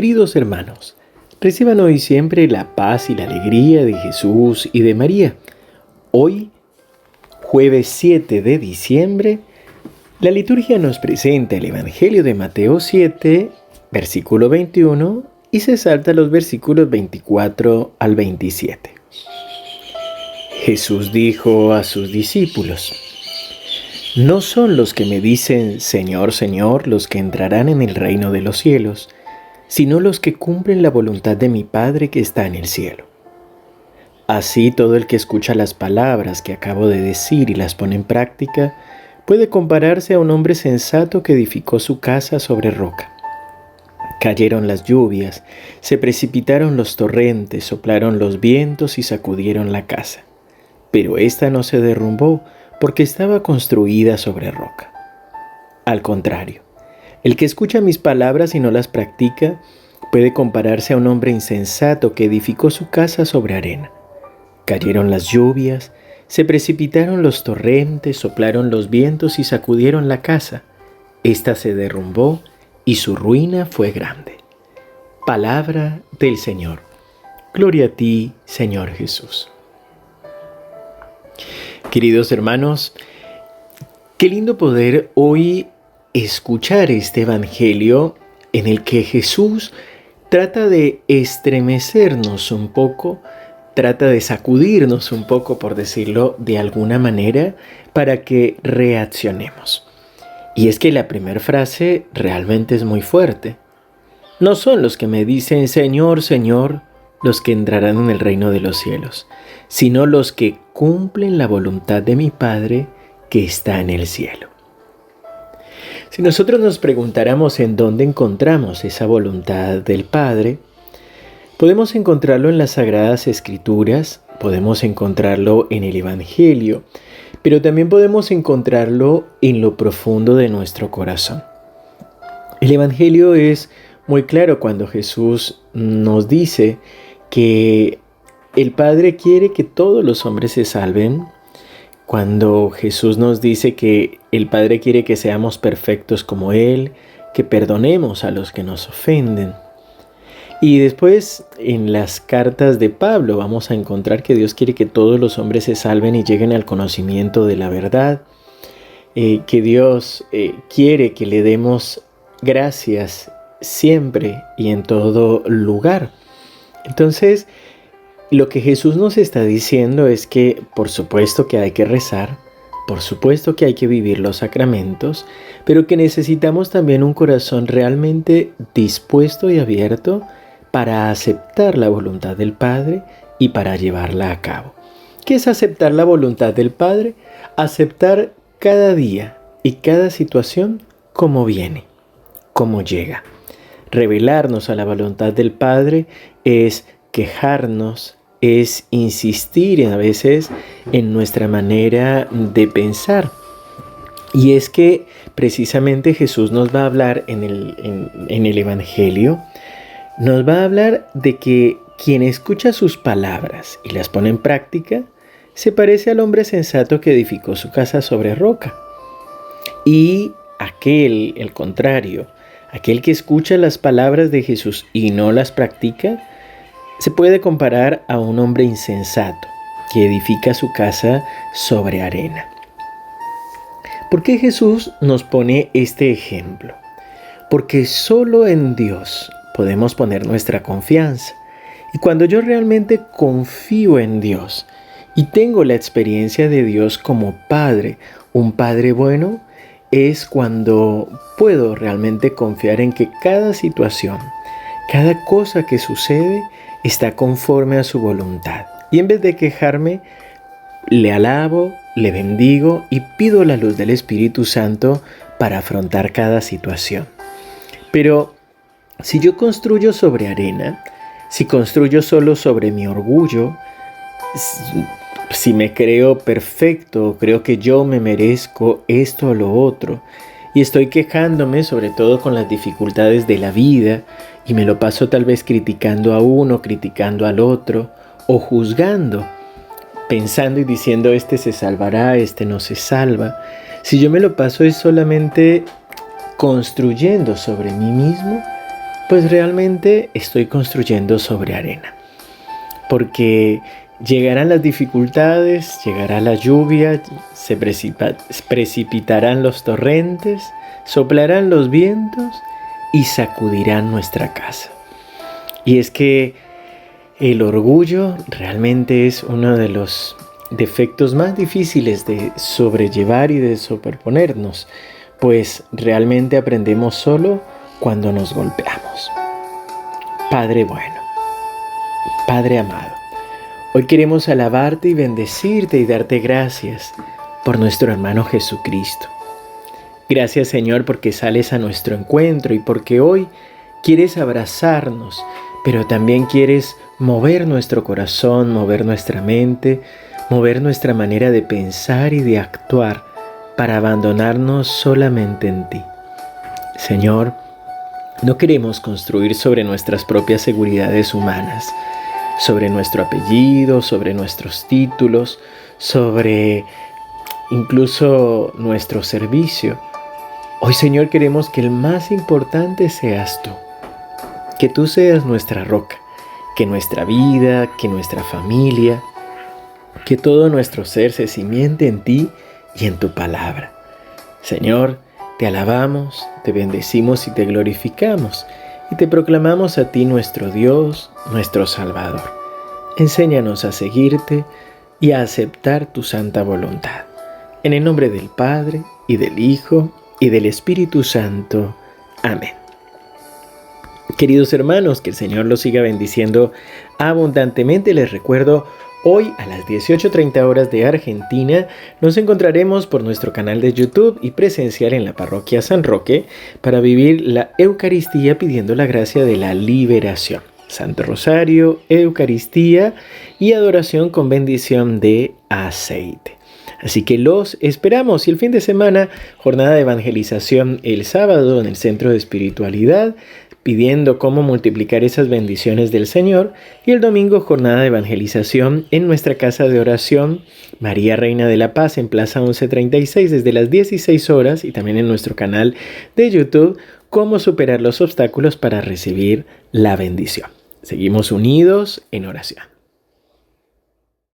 Queridos hermanos, reciban hoy siempre la paz y la alegría de Jesús y de María. Hoy, jueves 7 de diciembre, la liturgia nos presenta el Evangelio de Mateo 7, versículo 21, y se salta los versículos 24 al 27. Jesús dijo a sus discípulos, No son los que me dicen Señor, Señor los que entrarán en el reino de los cielos, sino los que cumplen la voluntad de mi Padre que está en el cielo. Así todo el que escucha las palabras que acabo de decir y las pone en práctica, puede compararse a un hombre sensato que edificó su casa sobre roca. Cayeron las lluvias, se precipitaron los torrentes, soplaron los vientos y sacudieron la casa. Pero ésta no se derrumbó porque estaba construida sobre roca. Al contrario, el que escucha mis palabras y no las practica puede compararse a un hombre insensato que edificó su casa sobre arena. Cayeron las lluvias, se precipitaron los torrentes, soplaron los vientos y sacudieron la casa. Esta se derrumbó y su ruina fue grande. Palabra del Señor. Gloria a ti, Señor Jesús. Queridos hermanos, qué lindo poder hoy escuchar este Evangelio en el que Jesús trata de estremecernos un poco, trata de sacudirnos un poco, por decirlo de alguna manera, para que reaccionemos. Y es que la primera frase realmente es muy fuerte. No son los que me dicen Señor, Señor, los que entrarán en el reino de los cielos, sino los que cumplen la voluntad de mi Padre que está en el cielo. Si nosotros nos preguntáramos en dónde encontramos esa voluntad del Padre, podemos encontrarlo en las Sagradas Escrituras, podemos encontrarlo en el Evangelio, pero también podemos encontrarlo en lo profundo de nuestro corazón. El Evangelio es muy claro cuando Jesús nos dice que el Padre quiere que todos los hombres se salven, cuando Jesús nos dice que el Padre quiere que seamos perfectos como Él, que perdonemos a los que nos ofenden. Y después en las cartas de Pablo vamos a encontrar que Dios quiere que todos los hombres se salven y lleguen al conocimiento de la verdad, eh, que Dios eh, quiere que le demos gracias siempre y en todo lugar. Entonces, lo que Jesús nos está diciendo es que por supuesto que hay que rezar, por supuesto que hay que vivir los sacramentos, pero que necesitamos también un corazón realmente dispuesto y abierto para aceptar la voluntad del Padre y para llevarla a cabo. ¿Qué es aceptar la voluntad del Padre? Aceptar cada día y cada situación como viene, como llega. Revelarnos a la voluntad del Padre es quejarnos, es insistir a veces en nuestra manera de pensar. Y es que precisamente Jesús nos va a hablar en el, en, el Evangelio, nos va a hablar de que quien escucha sus palabras y las pone en práctica, se parece al hombre sensato que edificó su casa sobre roca. Y aquel, el contrario, aquel que escucha las palabras de Jesús y no las practica, se puede comparar a un hombre insensato que edifica su casa sobre arena. ¿Por qué Jesús nos pone este ejemplo? Porque solo en Dios podemos poner nuestra confianza. Y cuando yo realmente confío en Dios y tengo la experiencia de Dios como Padre, un Padre bueno, es cuando puedo realmente confiar en que cada situación, cada cosa que sucede, está conforme a su voluntad. Y en vez de quejarme, le alabo, le bendigo y pido la luz del Espíritu Santo para afrontar cada situación. Pero si yo construyo sobre arena, si construyo solo sobre mi orgullo, si me creo perfecto, creo que yo me merezco esto o lo otro, y estoy quejándome sobre todo con las dificultades de la vida y me lo paso tal vez criticando a uno, criticando al otro o juzgando, pensando y diciendo este se salvará, este no se salva. Si yo me lo paso es solamente construyendo sobre mí mismo, Pues realmente estoy construyendo sobre arena. Porque llegarán las dificultades, llegará la lluvia, se precipitarán los torrentes, soplarán los vientos y sacudirán nuestra casa. Y es que el orgullo realmente es uno de los defectos más difíciles de sobrellevar y de superponernos, pues realmente aprendemos solo cuando nos golpeamos. Padre bueno, Padre amado, hoy queremos alabarte y bendecirte y darte gracias por nuestro hermano Jesucristo. Gracias Señor porque sales a nuestro encuentro y porque hoy quieres abrazarnos, pero también quieres mover nuestro corazón, mover nuestra mente, mover nuestra manera de pensar y de actuar para abandonarnos solamente en ti. Señor, no queremos construir sobre nuestras propias seguridades humanas, sobre nuestro apellido, sobre nuestros títulos, sobre incluso nuestro servicio. Hoy Señor queremos que el más importante seas tú, que tú seas nuestra roca, que nuestra vida, que nuestra familia, que todo nuestro ser se simiente en ti y en tu palabra. Señor, te alabamos, te bendecimos y te glorificamos y te proclamamos a ti nuestro Dios, nuestro Salvador. Enséñanos a seguirte y a aceptar tu santa voluntad. En el nombre del Padre y del Hijo y del Espíritu Santo. Amén. Queridos hermanos, que el Señor los siga bendiciendo abundantemente. Les recuerdo Hoy a las 18.30 horas de Argentina nos encontraremos por nuestro canal de YouTube y presencial en la parroquia San Roque para vivir la Eucaristía pidiendo la gracia de la liberación. Santo Rosario, Eucaristía y adoración con bendición de aceite. Así que los esperamos y el fin de semana, jornada de evangelización el sábado en el Centro de Espiritualidad, pidiendo cómo multiplicar esas bendiciones del Señor y el domingo jornada de evangelización en nuestra casa de oración María Reina de la Paz en Plaza 1136 desde las 16 horas y también en nuestro canal de YouTube cómo superar los obstáculos para recibir la bendición. Seguimos unidos en oración.